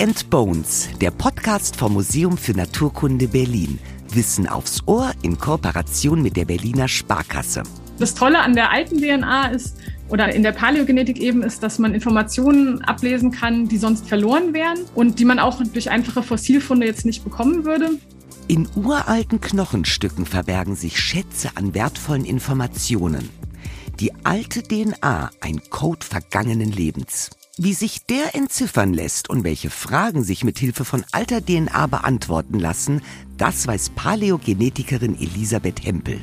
and Bones, der Podcast vom Museum für Naturkunde Berlin. Wissen aufs Ohr in Kooperation mit der Berliner Sparkasse. Das Tolle an der alten DNA ist, oder in der Paläogenetik eben ist, dass man Informationen ablesen kann, die sonst verloren wären und die man auch durch einfache Fossilfunde jetzt nicht bekommen würde. In uralten Knochenstücken verbergen sich Schätze an wertvollen Informationen. Die alte DNA, ein Code vergangenen Lebens. Wie sich der entziffern lässt und welche Fragen sich mit Hilfe von alter DNA beantworten lassen, das weiß Paläogenetikerin Elisabeth Hempel.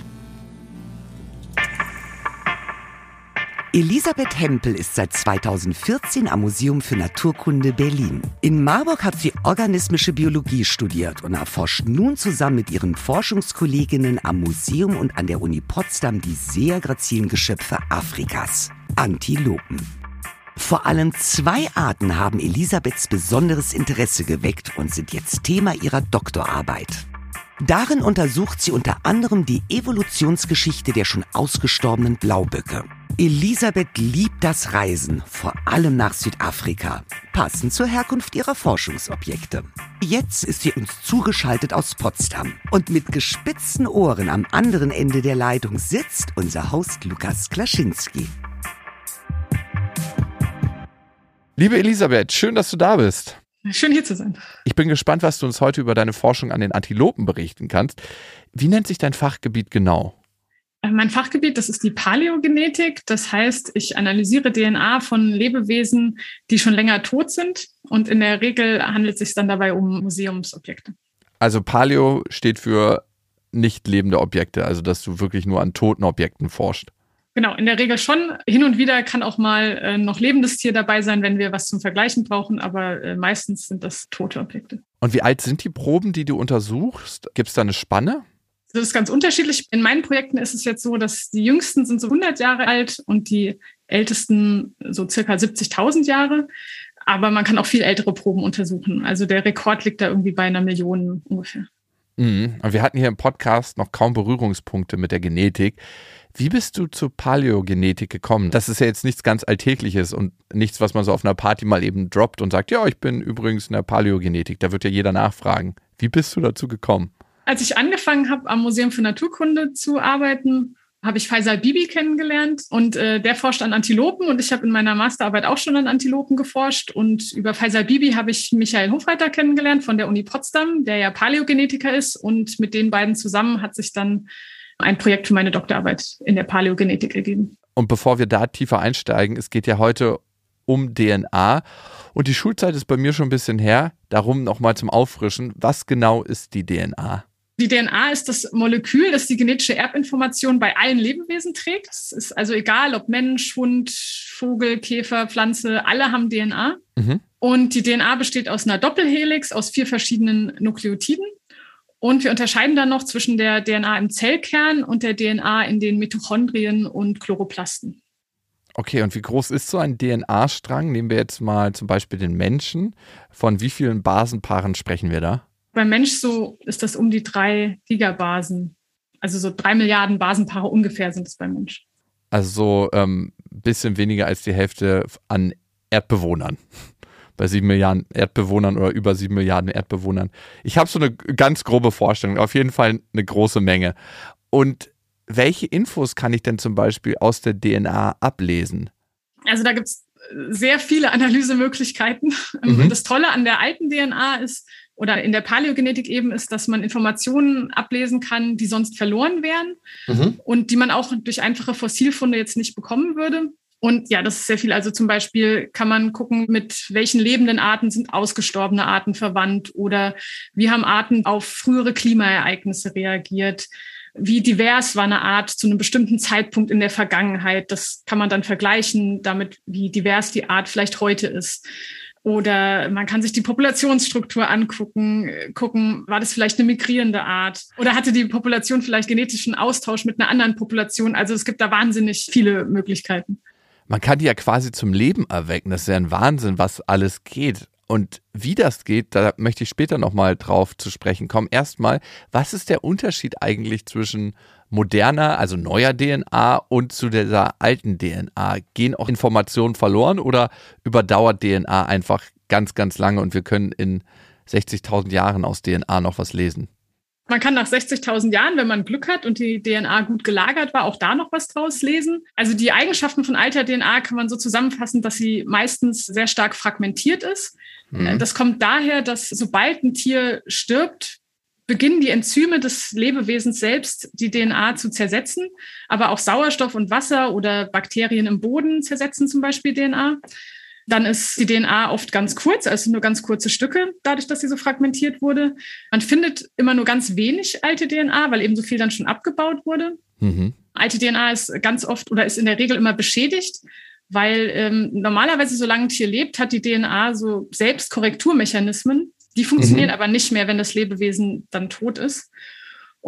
Elisabeth Hempel ist seit 2014 am Museum für Naturkunde Berlin. In Marburg hat sie organismische Biologie studiert und erforscht nun zusammen mit ihren Forschungskolleginnen am Museum und an der Uni Potsdam die sehr grazilen Geschöpfe Afrikas, Antilopen. Vor allem zwei Arten haben Elisabeths besonderes Interesse geweckt und sind jetzt Thema ihrer Doktorarbeit. Darin untersucht sie unter anderem die Evolutionsgeschichte der schon ausgestorbenen Blauböcke. Elisabeth liebt das Reisen, vor allem nach Südafrika, passend zur Herkunft ihrer Forschungsobjekte. Jetzt ist sie uns zugeschaltet aus Potsdam und mit gespitzten Ohren am anderen Ende der Leitung sitzt unser Host Lukas Klaschinski. Liebe Elisabeth, schön, dass du da bist. Schön hier zu sein. Ich bin gespannt, was du uns heute über deine Forschung an den Antilopen berichten kannst. Wie nennt sich dein Fachgebiet genau? Äh, mein Fachgebiet, das ist die Paläogenetik. Das heißt, ich analysiere DNA von Lebewesen, die schon länger tot sind. Und in der Regel handelt es sich dann dabei um Museumsobjekte. Also Paleo steht für nicht lebende Objekte, also dass du wirklich nur an toten Objekten forschst. Genau, in der Regel schon. Hin und wieder kann auch mal äh, noch lebendes Tier dabei sein, wenn wir was zum Vergleichen brauchen, aber äh, meistens sind das tote Objekte. Und wie alt sind die Proben, die du untersuchst? Gibt es da eine Spanne? Das ist ganz unterschiedlich. In meinen Projekten ist es jetzt so, dass die jüngsten sind so 100 Jahre alt und die ältesten so circa 70.000 Jahre. Aber man kann auch viel ältere Proben untersuchen. Also der Rekord liegt da irgendwie bei einer Million ungefähr. Mhm. Und wir hatten hier im Podcast noch kaum Berührungspunkte mit der Genetik. Wie bist du zur Paläogenetik gekommen? Das ist ja jetzt nichts ganz Alltägliches und nichts, was man so auf einer Party mal eben droppt und sagt, ja, ich bin übrigens in der Paläogenetik. Da wird ja jeder nachfragen. Wie bist du dazu gekommen? Als ich angefangen habe, am Museum für Naturkunde zu arbeiten, habe ich Faisal Bibi kennengelernt und äh, der forscht an Antilopen und ich habe in meiner Masterarbeit auch schon an Antilopen geforscht und über Faisal Bibi habe ich Michael Hofreiter kennengelernt von der Uni Potsdam, der ja Paläogenetiker ist und mit den beiden zusammen hat sich dann ein Projekt für meine Doktorarbeit in der Paläogenetik ergeben. Und bevor wir da tiefer einsteigen, es geht ja heute um DNA. Und die Schulzeit ist bei mir schon ein bisschen her. Darum nochmal zum Auffrischen. Was genau ist die DNA? Die DNA ist das Molekül, das die genetische Erbinformation bei allen Lebewesen trägt. Es ist also egal, ob Mensch, Hund, Vogel, Käfer, Pflanze, alle haben DNA. Mhm. Und die DNA besteht aus einer Doppelhelix, aus vier verschiedenen Nukleotiden. Und wir unterscheiden dann noch zwischen der DNA im Zellkern und der DNA in den Mitochondrien und Chloroplasten. Okay, und wie groß ist so ein DNA-Strang? Nehmen wir jetzt mal zum Beispiel den Menschen. Von wie vielen Basenpaaren sprechen wir da? Beim Mensch so ist das um die drei Gigabasen. Also so drei Milliarden Basenpaare ungefähr sind es beim Mensch. Also so ein ähm, bisschen weniger als die Hälfte an Erdbewohnern bei sieben Milliarden Erdbewohnern oder über sieben Milliarden Erdbewohnern. Ich habe so eine ganz grobe Vorstellung, auf jeden Fall eine große Menge. Und welche Infos kann ich denn zum Beispiel aus der DNA ablesen? Also da gibt es sehr viele Analysemöglichkeiten. Mhm. Das Tolle an der alten DNA ist, oder in der Paläogenetik eben ist, dass man Informationen ablesen kann, die sonst verloren wären mhm. und die man auch durch einfache Fossilfunde jetzt nicht bekommen würde. Und ja, das ist sehr viel. Also zum Beispiel kann man gucken, mit welchen lebenden Arten sind ausgestorbene Arten verwandt oder wie haben Arten auf frühere Klimaereignisse reagiert. Wie divers war eine Art zu einem bestimmten Zeitpunkt in der Vergangenheit. Das kann man dann vergleichen damit, wie divers die Art vielleicht heute ist. Oder man kann sich die Populationsstruktur angucken, gucken, war das vielleicht eine migrierende Art? Oder hatte die Population vielleicht genetischen Austausch mit einer anderen Population? Also es gibt da wahnsinnig viele Möglichkeiten man kann die ja quasi zum Leben erwecken. Das ist ja ein Wahnsinn, was alles geht. Und wie das geht, da möchte ich später nochmal drauf zu sprechen kommen. Erstmal, was ist der Unterschied eigentlich zwischen moderner, also neuer DNA und zu dieser alten DNA? Gehen auch Informationen verloren oder überdauert DNA einfach ganz, ganz lange und wir können in 60.000 Jahren aus DNA noch was lesen. Man kann nach 60.000 Jahren, wenn man Glück hat und die DNA gut gelagert war, auch da noch was draus lesen. Also die Eigenschaften von alter DNA kann man so zusammenfassen, dass sie meistens sehr stark fragmentiert ist. Mhm. Das kommt daher, dass sobald ein Tier stirbt, beginnen die Enzyme des Lebewesens selbst die DNA zu zersetzen, aber auch Sauerstoff und Wasser oder Bakterien im Boden zersetzen zum Beispiel DNA. Dann ist die DNA oft ganz kurz, also nur ganz kurze Stücke, dadurch, dass sie so fragmentiert wurde. Man findet immer nur ganz wenig alte DNA, weil eben so viel dann schon abgebaut wurde. Mhm. Alte DNA ist ganz oft oder ist in der Regel immer beschädigt, weil ähm, normalerweise, solange ein Tier lebt, hat die DNA so Selbstkorrekturmechanismen. Die funktionieren mhm. aber nicht mehr, wenn das Lebewesen dann tot ist.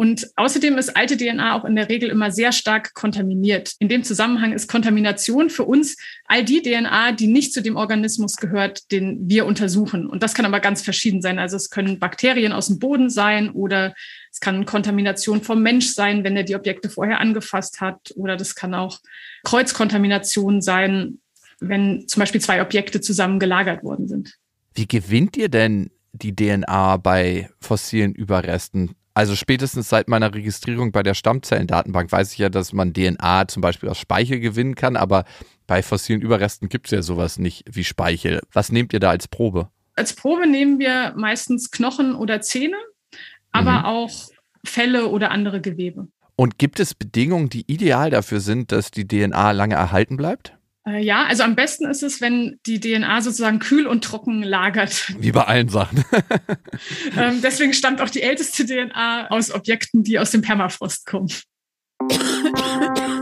Und außerdem ist alte DNA auch in der Regel immer sehr stark kontaminiert. In dem Zusammenhang ist Kontamination für uns all die DNA, die nicht zu dem Organismus gehört, den wir untersuchen. Und das kann aber ganz verschieden sein. Also es können Bakterien aus dem Boden sein oder es kann Kontamination vom Mensch sein, wenn er die Objekte vorher angefasst hat. Oder das kann auch Kreuzkontamination sein, wenn zum Beispiel zwei Objekte zusammen gelagert worden sind. Wie gewinnt ihr denn die DNA bei fossilen Überresten? Also spätestens seit meiner Registrierung bei der Stammzellendatenbank weiß ich ja, dass man DNA zum Beispiel aus Speichel gewinnen kann, aber bei fossilen Überresten gibt es ja sowas nicht wie Speichel. Was nehmt ihr da als Probe? Als Probe nehmen wir meistens Knochen oder Zähne, aber mhm. auch Felle oder andere Gewebe. Und gibt es Bedingungen, die ideal dafür sind, dass die DNA lange erhalten bleibt? Äh, ja, also am besten ist es, wenn die DNA sozusagen kühl und trocken lagert. Wie bei allen Sachen. ähm, deswegen stammt auch die älteste DNA aus Objekten, die aus dem Permafrost kommen.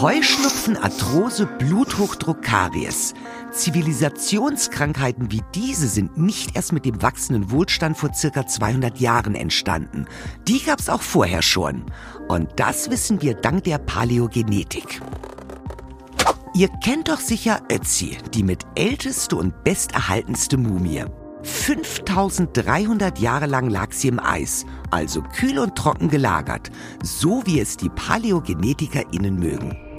Heuschnupfen, Arthrose, Bluthochdruck, Karies. Zivilisationskrankheiten wie diese sind nicht erst mit dem wachsenden Wohlstand vor circa 200 Jahren entstanden. Die gab's auch vorher schon. Und das wissen wir dank der Paläogenetik. Ihr kennt doch sicher Ötzi, die mit älteste und besterhaltenste Mumie. 5300 Jahre lang lag sie im Eis, also kühl und trocken gelagert, so wie es die PaläogenetikerInnen mögen.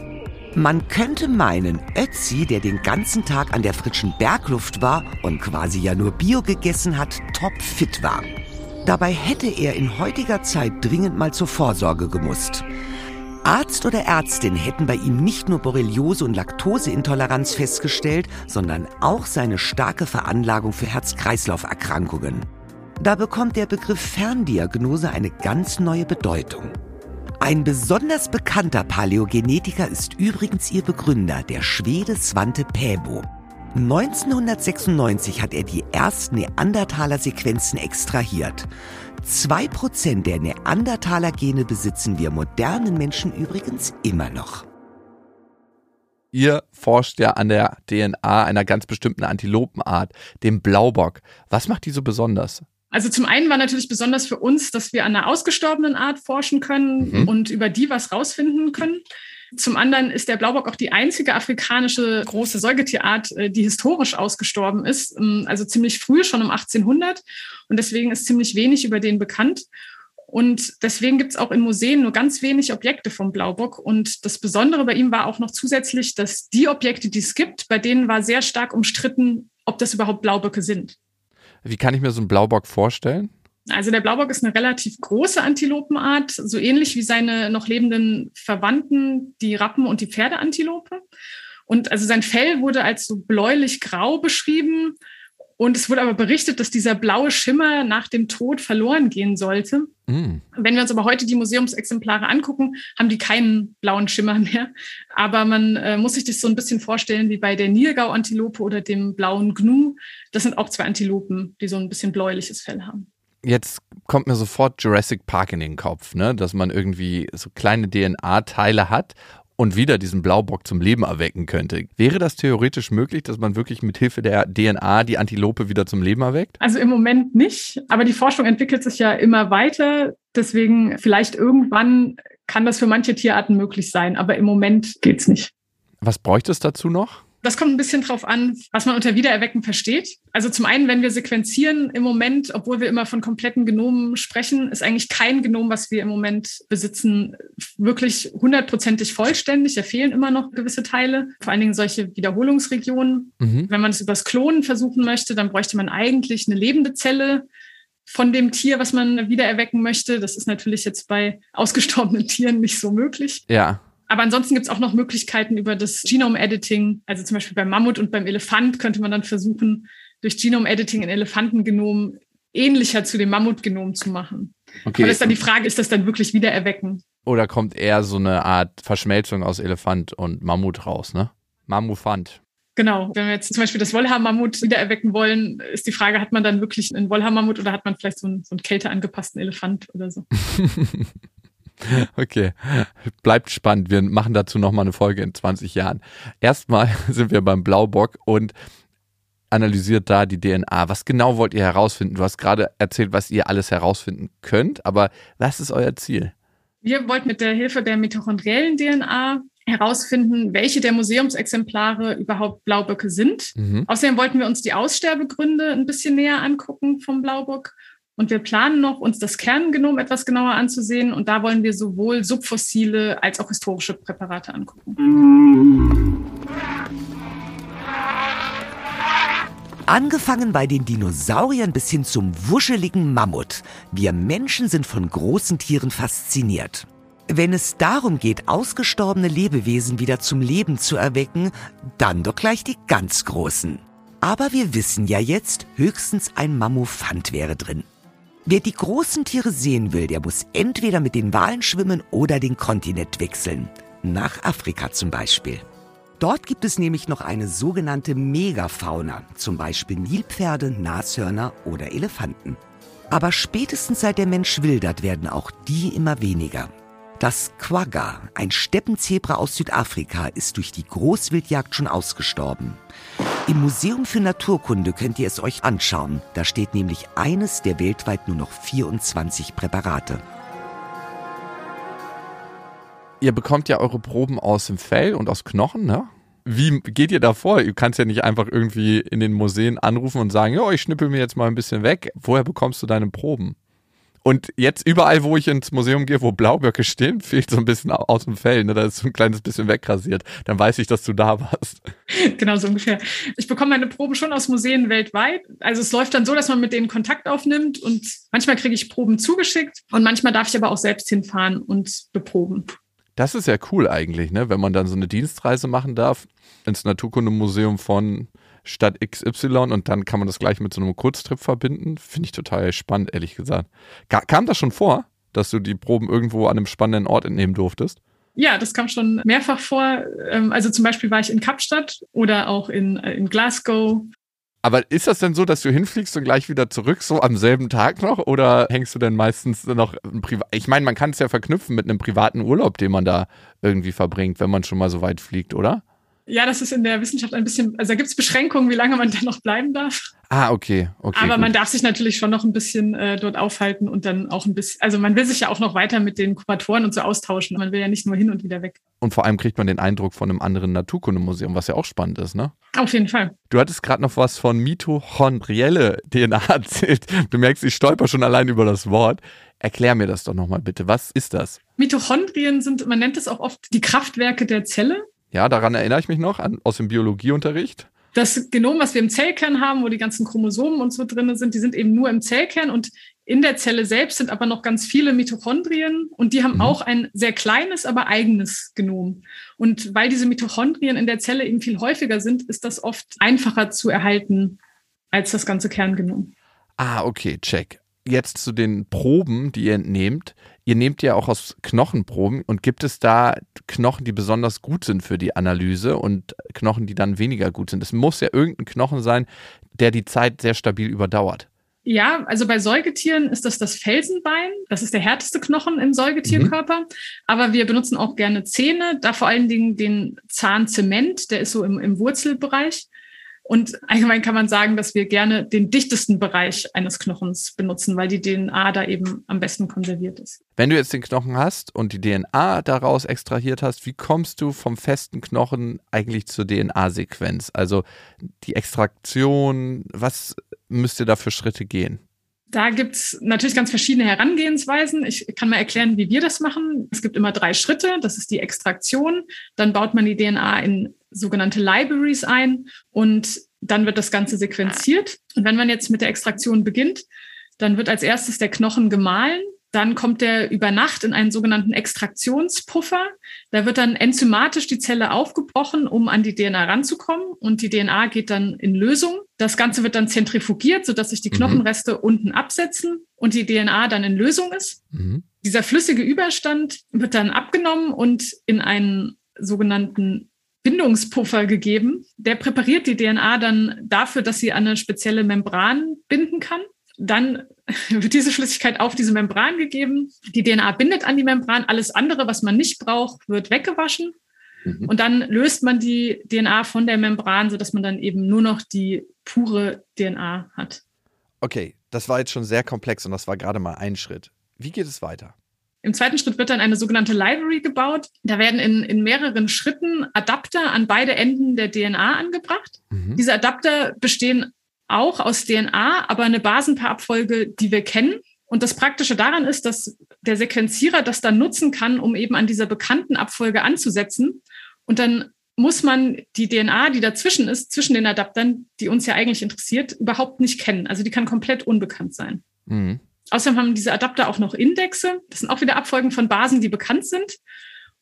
Man könnte meinen, Ötzi, der den ganzen Tag an der frischen Bergluft war und quasi ja nur Bio gegessen hat, topfit war. Dabei hätte er in heutiger Zeit dringend mal zur Vorsorge gemusst. Arzt oder Ärztin hätten bei ihm nicht nur Borreliose und Laktoseintoleranz festgestellt, sondern auch seine starke Veranlagung für Herz-Kreislauf-Erkrankungen. Da bekommt der Begriff Ferndiagnose eine ganz neue Bedeutung. Ein besonders bekannter Paläogenetiker ist übrigens ihr Begründer, der Schwede Svante Pääbo. 1996 hat er die ersten Neandertaler-Sequenzen extrahiert. Zwei Prozent der Neandertaler-Gene besitzen wir modernen Menschen übrigens immer noch. Ihr forscht ja an der DNA einer ganz bestimmten Antilopenart, dem Blaubock. Was macht die so besonders? Also zum einen war natürlich besonders für uns, dass wir an einer ausgestorbenen Art forschen können mhm. und über die was rausfinden können. Zum anderen ist der Blaubock auch die einzige afrikanische große Säugetierart, äh, die historisch ausgestorben ist, ähm, also ziemlich früh, schon um 1800. Und deswegen ist ziemlich wenig über den bekannt. Und deswegen gibt es auch in Museen nur ganz wenig Objekte vom Blaubock. Und das Besondere bei ihm war auch noch zusätzlich, dass die Objekte, die es gibt, bei denen war sehr stark umstritten, ob das überhaupt Blauböcke sind. Wie kann ich mir so einen Blaubock vorstellen? Also der Blaubock ist eine relativ große Antilopenart, so ähnlich wie seine noch lebenden Verwandten, die Rappen und die Pferdeantilope. Und also sein Fell wurde als so bläulich-grau beschrieben und es wurde aber berichtet, dass dieser blaue Schimmer nach dem Tod verloren gehen sollte. Mm. Wenn wir uns aber heute die Museumsexemplare angucken, haben die keinen blauen Schimmer mehr. Aber man äh, muss sich das so ein bisschen vorstellen wie bei der Nilgau-Antilope oder dem blauen Gnu. Das sind auch zwei Antilopen, die so ein bisschen bläuliches Fell haben. Jetzt kommt mir sofort Jurassic Park in den Kopf, ne? dass man irgendwie so kleine DNA-Teile hat und wieder diesen Blaubock zum Leben erwecken könnte. Wäre das theoretisch möglich, dass man wirklich mit Hilfe der DNA die Antilope wieder zum Leben erweckt? Also im Moment nicht, aber die Forschung entwickelt sich ja immer weiter. Deswegen vielleicht irgendwann kann das für manche Tierarten möglich sein, aber im Moment geht es nicht. Was bräuchte es dazu noch? Das kommt ein bisschen drauf an, was man unter Wiedererwecken versteht. Also zum einen, wenn wir sequenzieren im Moment, obwohl wir immer von kompletten Genomen sprechen, ist eigentlich kein Genom, was wir im Moment besitzen, wirklich hundertprozentig vollständig. Da fehlen immer noch gewisse Teile, vor allen Dingen solche Wiederholungsregionen. Mhm. Wenn man es übers Klonen versuchen möchte, dann bräuchte man eigentlich eine lebende Zelle, von dem Tier, was man wiedererwecken möchte. Das ist natürlich jetzt bei ausgestorbenen Tieren nicht so möglich. Ja. Aber ansonsten gibt es auch noch Möglichkeiten über das Genome-Editing. Also zum Beispiel beim Mammut und beim Elefant könnte man dann versuchen, durch Genome-Editing ein Elefantengenom ähnlicher zu dem Mammutgenom zu machen. Okay. Aber das ist dann die Frage, ist das dann wirklich wiedererwecken? Oder kommt eher so eine Art Verschmelzung aus Elefant und Mammut raus, ne? Mammufant. Genau. Wenn wir jetzt zum Beispiel das Wollhaar-Mammut wiedererwecken wollen, ist die Frage, hat man dann wirklich einen Wollhaar-Mammut oder hat man vielleicht so einen, so einen kälteangepassten Elefant oder so? Okay, bleibt spannend. Wir machen dazu nochmal eine Folge in 20 Jahren. Erstmal sind wir beim Blaubock und analysiert da die DNA. Was genau wollt ihr herausfinden? Du hast gerade erzählt, was ihr alles herausfinden könnt, aber was ist euer Ziel? Wir wollten mit der Hilfe der mitochondriellen DNA herausfinden, welche der Museumsexemplare überhaupt Blauböcke sind. Mhm. Außerdem wollten wir uns die Aussterbegründe ein bisschen näher angucken vom Blaubock. Und wir planen noch, uns das Kerngenom etwas genauer anzusehen. Und da wollen wir sowohl subfossile als auch historische Präparate angucken. Angefangen bei den Dinosauriern bis hin zum wuscheligen Mammut. Wir Menschen sind von großen Tieren fasziniert. Wenn es darum geht, ausgestorbene Lebewesen wieder zum Leben zu erwecken, dann doch gleich die ganz großen. Aber wir wissen ja jetzt, höchstens ein Mammufant wäre drin. Wer die großen Tiere sehen will, der muss entweder mit den Walen schwimmen oder den Kontinent wechseln. Nach Afrika zum Beispiel. Dort gibt es nämlich noch eine sogenannte Megafauna, zum Beispiel Nilpferde, Nashörner oder Elefanten. Aber spätestens seit der Mensch wildert, werden auch die immer weniger. Das Quagga, ein Steppenzebra aus Südafrika, ist durch die Großwildjagd schon ausgestorben. Im Museum für Naturkunde könnt ihr es euch anschauen. Da steht nämlich eines der weltweit nur noch 24 Präparate. Ihr bekommt ja eure Proben aus dem Fell und aus Knochen, ne? Wie geht ihr da vor? Du kannst ja nicht einfach irgendwie in den Museen anrufen und sagen, ja, ich schnippel mir jetzt mal ein bisschen weg. Woher bekommst du deine Proben? Und jetzt überall, wo ich ins Museum gehe, wo Blauböcke stehen, fehlt so ein bisschen aus dem Fell. Ne? Da ist so ein kleines bisschen wegrasiert. Dann weiß ich, dass du da warst. Genau so ungefähr. Ich bekomme meine Proben schon aus Museen weltweit. Also es läuft dann so, dass man mit denen Kontakt aufnimmt und manchmal kriege ich Proben zugeschickt und manchmal darf ich aber auch selbst hinfahren und beproben. Das ist ja cool eigentlich, ne? wenn man dann so eine Dienstreise machen darf ins Naturkundemuseum von Stadt XY und dann kann man das gleich mit so einem Kurztrip verbinden. Finde ich total spannend, ehrlich gesagt. Kam das schon vor, dass du die Proben irgendwo an einem spannenden Ort entnehmen durftest? Ja, das kam schon mehrfach vor. Ähm, also zum Beispiel war ich in Kapstadt oder auch in, äh, in Glasgow. Aber ist das denn so, dass du hinfliegst und gleich wieder zurück, so am selben Tag noch? Oder hängst du denn meistens noch privat? Ich meine, man kann es ja verknüpfen mit einem privaten Urlaub, den man da irgendwie verbringt, wenn man schon mal so weit fliegt, oder? Ja, das ist in der Wissenschaft ein bisschen, also da gibt es Beschränkungen, wie lange man da noch bleiben darf. Ah, okay. okay Aber gut. man darf sich natürlich schon noch ein bisschen äh, dort aufhalten und dann auch ein bisschen, also man will sich ja auch noch weiter mit den Kuratoren und so austauschen. Man will ja nicht nur hin und wieder weg. Und vor allem kriegt man den Eindruck von einem anderen Naturkundemuseum, was ja auch spannend ist, ne? Auf jeden Fall. Du hattest gerade noch was von mitochondrielle DNA erzählt. Du merkst, ich stolper schon allein über das Wort. Erklär mir das doch nochmal bitte. Was ist das? Mitochondrien sind, man nennt es auch oft die Kraftwerke der Zelle. Ja, daran erinnere ich mich noch an, aus dem Biologieunterricht. Das Genom, was wir im Zellkern haben, wo die ganzen Chromosomen und so drin sind, die sind eben nur im Zellkern und in der Zelle selbst sind aber noch ganz viele Mitochondrien und die haben mhm. auch ein sehr kleines, aber eigenes Genom. Und weil diese Mitochondrien in der Zelle eben viel häufiger sind, ist das oft einfacher zu erhalten als das ganze Kerngenom. Ah, okay, check. Jetzt zu den Proben, die ihr entnehmt. Ihr nehmt ja auch aus Knochenproben und gibt es da Knochen, die besonders gut sind für die Analyse und Knochen, die dann weniger gut sind? Es muss ja irgendein Knochen sein, der die Zeit sehr stabil überdauert. Ja, also bei Säugetieren ist das das Felsenbein. Das ist der härteste Knochen im Säugetierkörper. Mhm. Aber wir benutzen auch gerne Zähne, da vor allen Dingen den Zahnzement, der ist so im, im Wurzelbereich. Und allgemein kann man sagen, dass wir gerne den dichtesten Bereich eines Knochens benutzen, weil die DNA da eben am besten konserviert ist. Wenn du jetzt den Knochen hast und die DNA daraus extrahiert hast, wie kommst du vom festen Knochen eigentlich zur DNA-Sequenz? Also die Extraktion, was müsst ihr da für Schritte gehen? Da gibt's natürlich ganz verschiedene Herangehensweisen. Ich kann mal erklären, wie wir das machen. Es gibt immer drei Schritte. Das ist die Extraktion. Dann baut man die DNA in sogenannte Libraries ein und dann wird das Ganze sequenziert. Und wenn man jetzt mit der Extraktion beginnt, dann wird als erstes der Knochen gemahlen. Dann kommt der über Nacht in einen sogenannten Extraktionspuffer. Da wird dann enzymatisch die Zelle aufgebrochen, um an die DNA ranzukommen. Und die DNA geht dann in Lösung. Das Ganze wird dann zentrifugiert, sodass sich die mhm. Knochenreste mhm. unten absetzen und die DNA dann in Lösung ist. Mhm. Dieser flüssige Überstand wird dann abgenommen und in einen sogenannten Bindungspuffer gegeben. Der präpariert die DNA dann dafür, dass sie an eine spezielle Membran binden kann. Dann wird diese Flüssigkeit auf diese Membran gegeben. Die DNA bindet an die Membran. Alles andere, was man nicht braucht, wird weggewaschen. Mhm. Und dann löst man die DNA von der Membran, sodass man dann eben nur noch die pure DNA hat. Okay, das war jetzt schon sehr komplex und das war gerade mal ein Schritt. Wie geht es weiter? Im zweiten Schritt wird dann eine sogenannte Library gebaut. Da werden in, in mehreren Schritten Adapter an beide Enden der DNA angebracht. Mhm. Diese Adapter bestehen auch aus DNA, aber eine Basenpaarabfolge, die wir kennen. Und das Praktische daran ist, dass der Sequenzierer das dann nutzen kann, um eben an dieser bekannten Abfolge anzusetzen. Und dann muss man die DNA, die dazwischen ist, zwischen den Adaptern, die uns ja eigentlich interessiert, überhaupt nicht kennen. Also die kann komplett unbekannt sein. Mhm. Außerdem haben diese Adapter auch noch Indexe. Das sind auch wieder Abfolgen von Basen, die bekannt sind.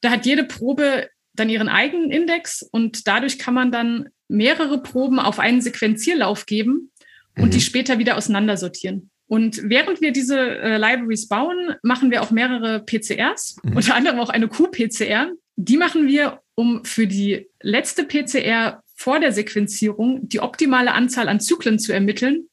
Da hat jede Probe dann ihren eigenen Index und dadurch kann man dann mehrere Proben auf einen Sequenzierlauf geben und mhm. die später wieder auseinandersortieren. Und während wir diese äh, Libraries bauen, machen wir auch mehrere PCRs, mhm. unter anderem auch eine Q-PCR. Die machen wir, um für die letzte PCR vor der Sequenzierung die optimale Anzahl an Zyklen zu ermitteln,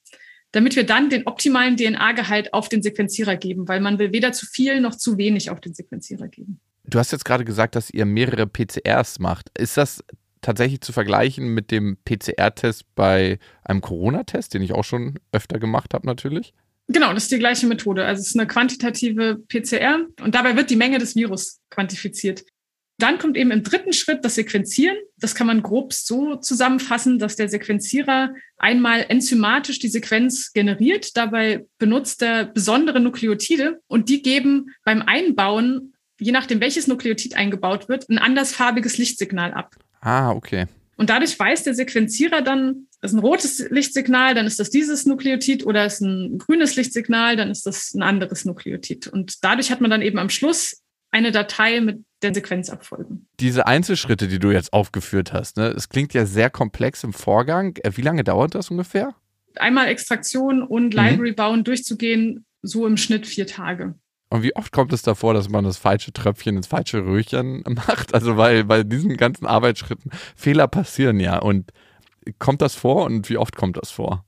damit wir dann den optimalen DNA-Gehalt auf den Sequenzierer geben, weil man will weder zu viel noch zu wenig auf den Sequenzierer geben. Du hast jetzt gerade gesagt, dass ihr mehrere PCRs macht. Ist das tatsächlich zu vergleichen mit dem PCR-Test bei einem Corona-Test, den ich auch schon öfter gemacht habe natürlich? Genau, das ist die gleiche Methode. Also es ist eine quantitative PCR und dabei wird die Menge des Virus quantifiziert. Dann kommt eben im dritten Schritt das Sequenzieren. Das kann man grob so zusammenfassen, dass der Sequenzierer einmal enzymatisch die Sequenz generiert. Dabei benutzt er besondere Nukleotide und die geben beim Einbauen, je nachdem welches Nukleotid eingebaut wird, ein andersfarbiges Lichtsignal ab. Ah, okay. Und dadurch weiß der Sequenzierer dann, das ist ein rotes Lichtsignal, dann ist das dieses Nukleotid oder ist ein grünes Lichtsignal, dann ist das ein anderes Nukleotid. Und dadurch hat man dann eben am Schluss eine Datei mit der Sequenzabfolgen. Diese Einzelschritte, die du jetzt aufgeführt hast, ne, es klingt ja sehr komplex im Vorgang. Äh, wie lange dauert das ungefähr? Einmal Extraktion und mhm. Library bauen durchzugehen, so im Schnitt vier Tage. Und wie oft kommt es davor, dass man das falsche Tröpfchen ins falsche Röhrchen macht? Also weil bei diesen ganzen Arbeitsschritten Fehler passieren ja. Und kommt das vor und wie oft kommt das vor?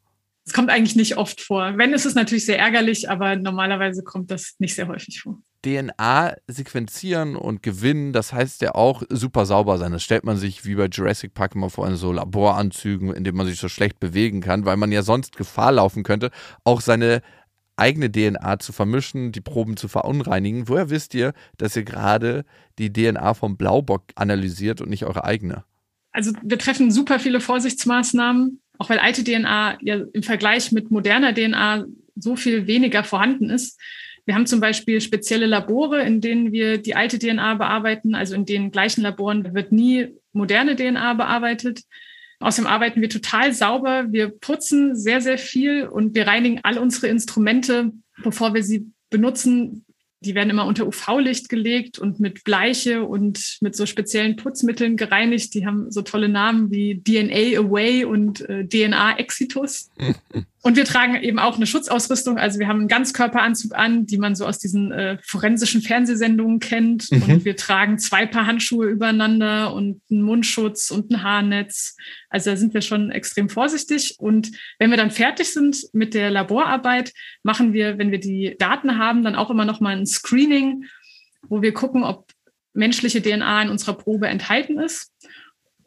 Es kommt eigentlich nicht oft vor. Wenn, ist es natürlich sehr ärgerlich, aber normalerweise kommt das nicht sehr häufig vor. DNA sequenzieren und gewinnen, das heißt ja auch super sauber sein. Das stellt man sich wie bei Jurassic Park immer vor in so Laboranzügen, in denen man sich so schlecht bewegen kann, weil man ja sonst Gefahr laufen könnte, auch seine eigene DNA zu vermischen, die Proben zu verunreinigen. Woher wisst ihr, dass ihr gerade die DNA vom Blaubock analysiert und nicht eure eigene? Also wir treffen super viele Vorsichtsmaßnahmen auch weil alte DNA ja im Vergleich mit moderner DNA so viel weniger vorhanden ist. Wir haben zum Beispiel spezielle Labore, in denen wir die alte DNA bearbeiten. Also in den gleichen Laboren wird nie moderne DNA bearbeitet. Außerdem arbeiten wir total sauber. Wir putzen sehr, sehr viel und wir reinigen all unsere Instrumente, bevor wir sie benutzen, die werden immer unter UV-Licht gelegt und mit Bleiche und mit so speziellen Putzmitteln gereinigt. Die haben so tolle Namen wie DNA Away und äh, DNA Exitus. Und wir tragen eben auch eine Schutzausrüstung. Also wir haben einen Ganzkörperanzug an, die man so aus diesen äh, forensischen Fernsehsendungen kennt. Mhm. Und wir tragen zwei Paar Handschuhe übereinander und einen Mundschutz und ein Haarnetz. Also da sind wir schon extrem vorsichtig. Und wenn wir dann fertig sind mit der Laborarbeit, machen wir, wenn wir die Daten haben, dann auch immer noch mal ein Screening, wo wir gucken, ob menschliche DNA in unserer Probe enthalten ist.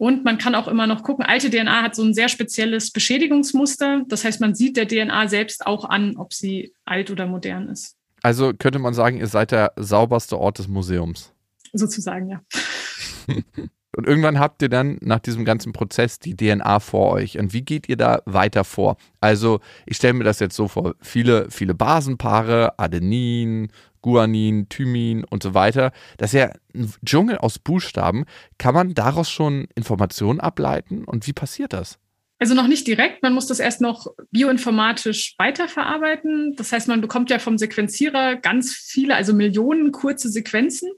Und man kann auch immer noch gucken, alte DNA hat so ein sehr spezielles Beschädigungsmuster. Das heißt, man sieht der DNA selbst auch an, ob sie alt oder modern ist. Also könnte man sagen, ihr seid der sauberste Ort des Museums. Sozusagen, ja. Und irgendwann habt ihr dann nach diesem ganzen Prozess die DNA vor euch. Und wie geht ihr da weiter vor? Also, ich stelle mir das jetzt so vor: viele, viele Basenpaare, Adenin, Guanin, Thymin und so weiter. Das ist ja ein Dschungel aus Buchstaben. Kann man daraus schon Informationen ableiten? Und wie passiert das? Also noch nicht direkt, man muss das erst noch bioinformatisch weiterverarbeiten. Das heißt, man bekommt ja vom Sequenzierer ganz viele, also Millionen kurze Sequenzen.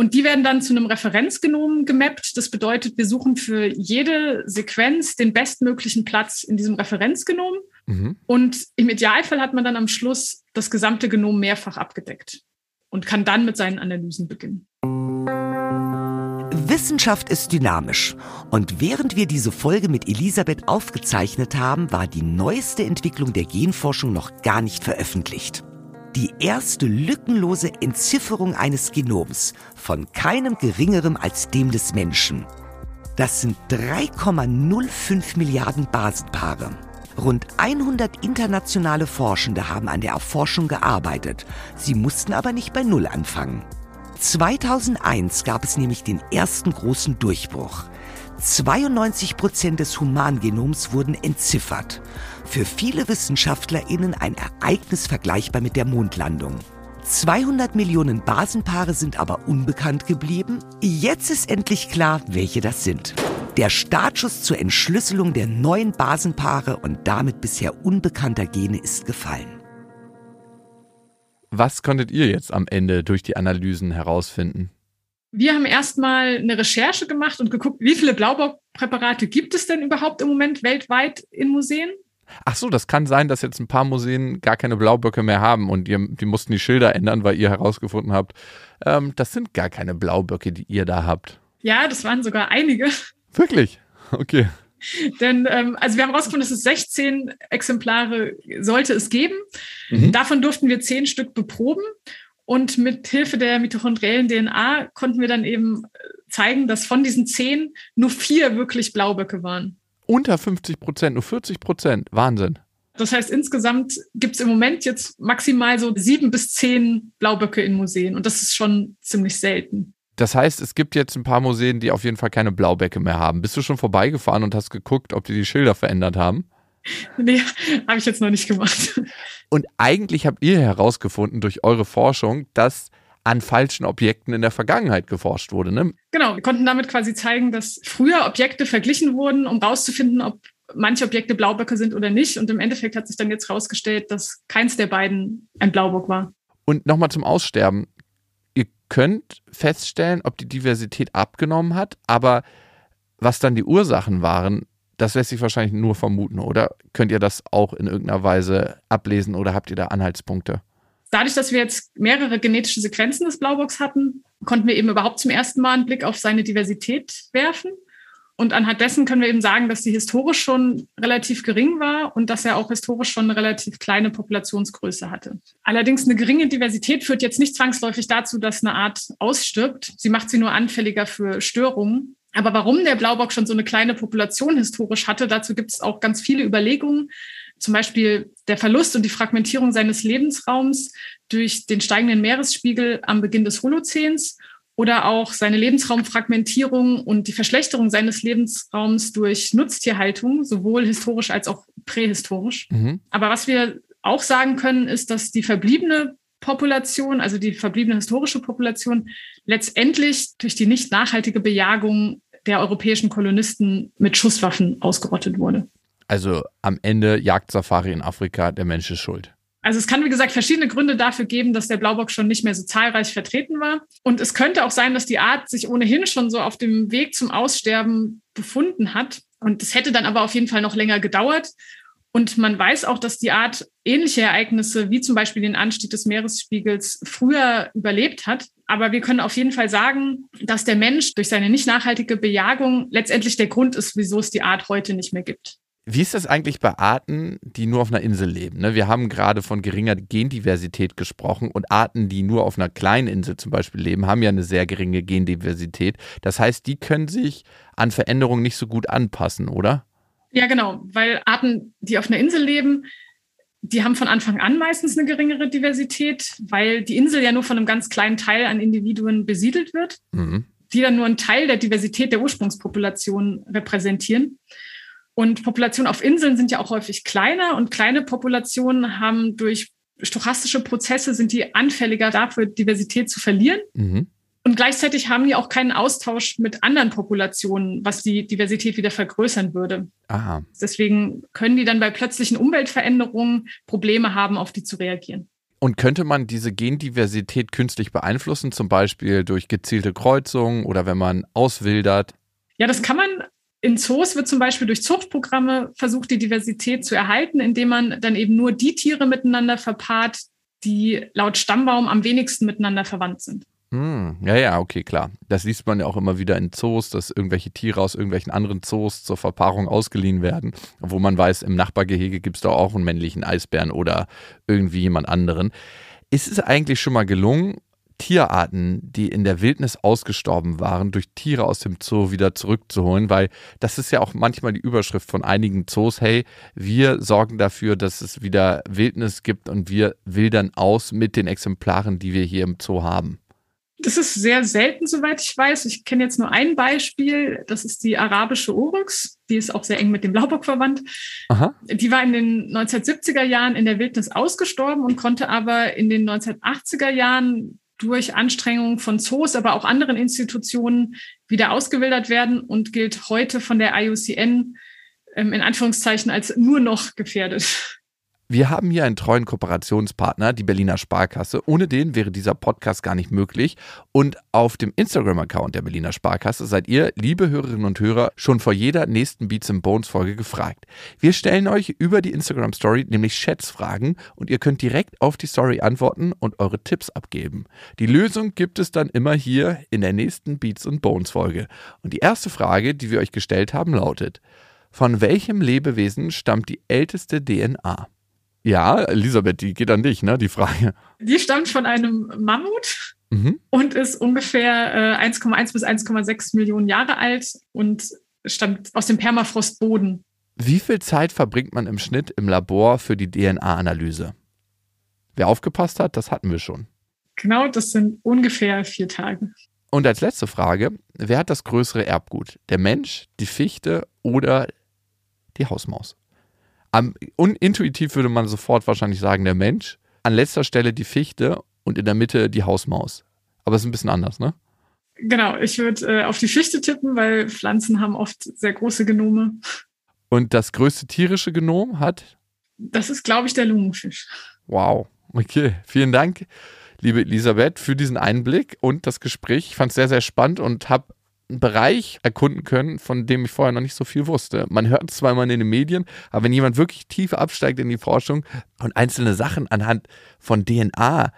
Und die werden dann zu einem Referenzgenom gemappt. Das bedeutet, wir suchen für jede Sequenz den bestmöglichen Platz in diesem Referenzgenom. Mhm. Und im Idealfall hat man dann am Schluss das gesamte Genom mehrfach abgedeckt und kann dann mit seinen Analysen beginnen. Wissenschaft ist dynamisch. Und während wir diese Folge mit Elisabeth aufgezeichnet haben, war die neueste Entwicklung der Genforschung noch gar nicht veröffentlicht. Die erste lückenlose Entzifferung eines Genoms von keinem geringerem als dem des Menschen. Das sind 3,05 Milliarden Basenpaare. Rund 100 internationale Forschende haben an der Erforschung gearbeitet. Sie mussten aber nicht bei Null anfangen. 2001 gab es nämlich den ersten großen Durchbruch. 92 Prozent des Humangenoms wurden entziffert. Für viele WissenschaftlerInnen ein Ereignis vergleichbar mit der Mondlandung. 200 Millionen Basenpaare sind aber unbekannt geblieben. Jetzt ist endlich klar, welche das sind. Der Startschuss zur Entschlüsselung der neuen Basenpaare und damit bisher unbekannter Gene ist gefallen. Was konntet ihr jetzt am Ende durch die Analysen herausfinden? Wir haben erstmal eine Recherche gemacht und geguckt, wie viele Blaubockpräparate gibt es denn überhaupt im Moment weltweit in Museen? Ach so, das kann sein, dass jetzt ein paar Museen gar keine Blauböcke mehr haben und ihr, die mussten die Schilder ändern, weil ihr herausgefunden habt, ähm, das sind gar keine Blauböcke, die ihr da habt. Ja, das waren sogar einige. Wirklich? Okay. Denn ähm, also wir haben herausgefunden, dass es 16 Exemplare sollte es geben. Mhm. Davon durften wir 10 Stück beproben. Und mit Hilfe der mitochondriellen DNA konnten wir dann eben zeigen, dass von diesen 10 nur vier wirklich Blauböcke waren. Unter 50 Prozent, nur 40 Prozent. Wahnsinn. Das heißt, insgesamt gibt es im Moment jetzt maximal so sieben bis zehn Blauböcke in Museen. Und das ist schon ziemlich selten. Das heißt, es gibt jetzt ein paar Museen, die auf jeden Fall keine Blaubäcke mehr haben. Bist du schon vorbeigefahren und hast geguckt, ob die die Schilder verändert haben? Nee, habe ich jetzt noch nicht gemacht. Und eigentlich habt ihr herausgefunden durch eure Forschung, dass an falschen Objekten in der Vergangenheit geforscht wurde, ne? Genau, wir konnten damit quasi zeigen, dass früher Objekte verglichen wurden, um rauszufinden, ob manche Objekte Blauböcke sind oder nicht. Und im Endeffekt hat sich dann jetzt herausgestellt, dass keins der beiden ein Blaubock war. Und nochmal zum Aussterben könnt feststellen, ob die Diversität abgenommen hat, aber was dann die Ursachen waren, das lässt sich wahrscheinlich nur vermuten, oder? Könnt ihr das auch in irgendeiner Weise ablesen oder habt ihr da Anhaltspunkte? Dadurch, dass wir jetzt mehrere genetische Sequenzen des Blaubocks hatten, konnten wir eben überhaupt zum ersten Mal einen Blick auf seine Diversität werfen. Und anhand dessen können wir eben sagen, dass sie historisch schon relativ gering war und dass er auch historisch schon eine relativ kleine Populationsgröße hatte. Allerdings eine geringe Diversität führt jetzt nicht zwangsläufig dazu, dass eine Art ausstirbt. Sie macht sie nur anfälliger für Störungen. Aber warum der Blaubock schon so eine kleine Population historisch hatte, dazu gibt es auch ganz viele Überlegungen. Zum Beispiel der Verlust und die Fragmentierung seines Lebensraums durch den steigenden Meeresspiegel am Beginn des Holozäns oder auch seine Lebensraumfragmentierung und die Verschlechterung seines Lebensraums durch Nutztierhaltung, sowohl historisch als auch prähistorisch. Mhm. Aber was wir auch sagen können, ist, dass die verbliebene Population, also die verbliebene historische Population, letztendlich durch die nicht nachhaltige Bejagung der europäischen Kolonisten mit Schusswaffen ausgerottet wurde. Also am Ende Jagdsafari in Afrika, der Mensch ist schuld. Also es kann, wie gesagt, verschiedene Gründe dafür geben, dass der Blaubock schon nicht mehr so zahlreich vertreten war. Und es könnte auch sein, dass die Art sich ohnehin schon so auf dem Weg zum Aussterben befunden hat. Und es hätte dann aber auf jeden Fall noch länger gedauert. Und man weiß auch, dass die Art ähnliche Ereignisse wie zum Beispiel den Anstieg des Meeresspiegels früher überlebt hat. Aber wir können auf jeden Fall sagen, dass der Mensch durch seine nicht nachhaltige Bejagung letztendlich der Grund ist, wieso es die Art heute nicht mehr gibt. Wie ist das eigentlich bei Arten, die nur auf einer Insel leben? Ne? Wir haben gerade von geringer Gendiversität gesprochen und Arten, die nur auf einer kleinen Insel zum Beispiel leben, haben ja eine sehr geringe Gendiversität. Das heißt, die können sich an Veränderungen nicht so gut anpassen, oder? Ja, genau, weil Arten, die auf einer Insel leben, die haben von Anfang an meistens eine geringere Diversität, weil die Insel ja nur von einem ganz kleinen Teil an Individuen besiedelt wird, mhm. die dann nur einen Teil der Diversität der Ursprungspopulation repräsentieren. Und Populationen auf Inseln sind ja auch häufig kleiner und kleine Populationen haben durch stochastische Prozesse sind die anfälliger dafür, Diversität zu verlieren. Mhm. Und gleichzeitig haben die auch keinen Austausch mit anderen Populationen, was die Diversität wieder vergrößern würde. Aha. Deswegen können die dann bei plötzlichen Umweltveränderungen Probleme haben, auf die zu reagieren. Und könnte man diese Gendiversität künstlich beeinflussen, zum Beispiel durch gezielte Kreuzungen oder wenn man auswildert? Ja, das kann man in Zoos wird zum Beispiel durch Zuchtprogramme versucht, die Diversität zu erhalten, indem man dann eben nur die Tiere miteinander verpaart, die laut Stammbaum am wenigsten miteinander verwandt sind. Hm, ja, ja, okay, klar. Das liest man ja auch immer wieder in Zoos, dass irgendwelche Tiere aus irgendwelchen anderen Zoos zur Verpaarung ausgeliehen werden, wo man weiß, im Nachbargehege gibt es da auch einen männlichen Eisbären oder irgendwie jemand anderen. Ist es eigentlich schon mal gelungen, Tierarten, die in der Wildnis ausgestorben waren, durch Tiere aus dem Zoo wieder zurückzuholen, weil das ist ja auch manchmal die Überschrift von einigen Zoos, hey, wir sorgen dafür, dass es wieder Wildnis gibt und wir wildern aus mit den Exemplaren, die wir hier im Zoo haben. Das ist sehr selten, soweit ich weiß. Ich kenne jetzt nur ein Beispiel. Das ist die arabische Oryx. Die ist auch sehr eng mit dem Blaubock verwandt. Aha. Die war in den 1970er Jahren in der Wildnis ausgestorben und konnte aber in den 1980er Jahren durch Anstrengungen von Zoos, aber auch anderen Institutionen wieder ausgewildert werden und gilt heute von der IUCN ähm, in Anführungszeichen als nur noch gefährdet. Wir haben hier einen treuen Kooperationspartner, die Berliner Sparkasse. Ohne den wäre dieser Podcast gar nicht möglich. Und auf dem Instagram-Account der Berliner Sparkasse seid ihr, liebe Hörerinnen und Hörer, schon vor jeder nächsten Beats and Bones Folge gefragt. Wir stellen euch über die Instagram Story nämlich Schätzfragen und ihr könnt direkt auf die Story antworten und eure Tipps abgeben. Die Lösung gibt es dann immer hier in der nächsten Beats and Bones Folge. Und die erste Frage, die wir euch gestellt haben, lautet: Von welchem Lebewesen stammt die älteste DNA? Ja, Elisabeth, die geht an dich, ne, die Frage. Die stammt von einem Mammut mhm. und ist ungefähr äh, 1,1 bis 1,6 Millionen Jahre alt und stammt aus dem Permafrostboden. Wie viel Zeit verbringt man im Schnitt im Labor für die DNA-Analyse? Wer aufgepasst hat, das hatten wir schon. Genau, das sind ungefähr vier Tage. Und als letzte Frage, wer hat das größere Erbgut? Der Mensch, die Fichte oder die Hausmaus? Am, intuitiv würde man sofort wahrscheinlich sagen, der Mensch. An letzter Stelle die Fichte und in der Mitte die Hausmaus. Aber es ist ein bisschen anders, ne? Genau, ich würde äh, auf die Fichte tippen, weil Pflanzen haben oft sehr große Genome. Und das größte tierische Genom hat? Das ist, glaube ich, der Lungenfisch. Wow. Okay, vielen Dank, liebe Elisabeth, für diesen Einblick und das Gespräch. Ich fand es sehr, sehr spannend und habe einen Bereich erkunden können, von dem ich vorher noch nicht so viel wusste. Man hört es zwar immer in den Medien, aber wenn jemand wirklich tief absteigt in die Forschung und einzelne Sachen anhand von DNA,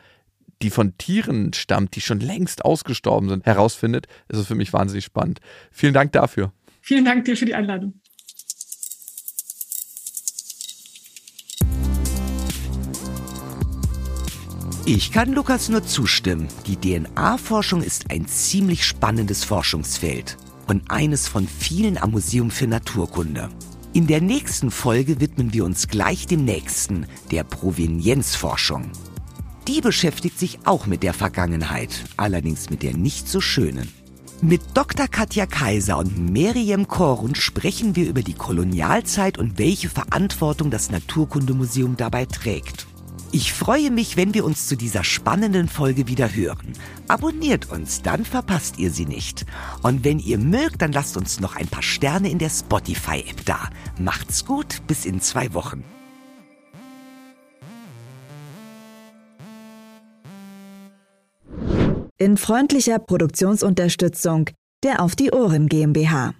die von Tieren stammt, die schon längst ausgestorben sind, herausfindet, ist es für mich wahnsinnig spannend. Vielen Dank dafür. Vielen Dank dir für die Einladung. Ich kann Lukas nur zustimmen. Die DNA-Forschung ist ein ziemlich spannendes Forschungsfeld und eines von vielen am Museum für Naturkunde. In der nächsten Folge widmen wir uns gleich dem nächsten, der Provenienzforschung. Die beschäftigt sich auch mit der Vergangenheit, allerdings mit der nicht so schönen. Mit Dr. Katja Kaiser und Miriam Korun sprechen wir über die Kolonialzeit und welche Verantwortung das Naturkundemuseum dabei trägt. Ich freue mich, wenn wir uns zu dieser spannenden Folge wieder hören. Abonniert uns, dann verpasst ihr sie nicht. Und wenn ihr mögt, dann lasst uns noch ein paar Sterne in der Spotify-App da. Macht's gut, bis in zwei Wochen. In freundlicher Produktionsunterstützung der Auf die Ohren GmbH.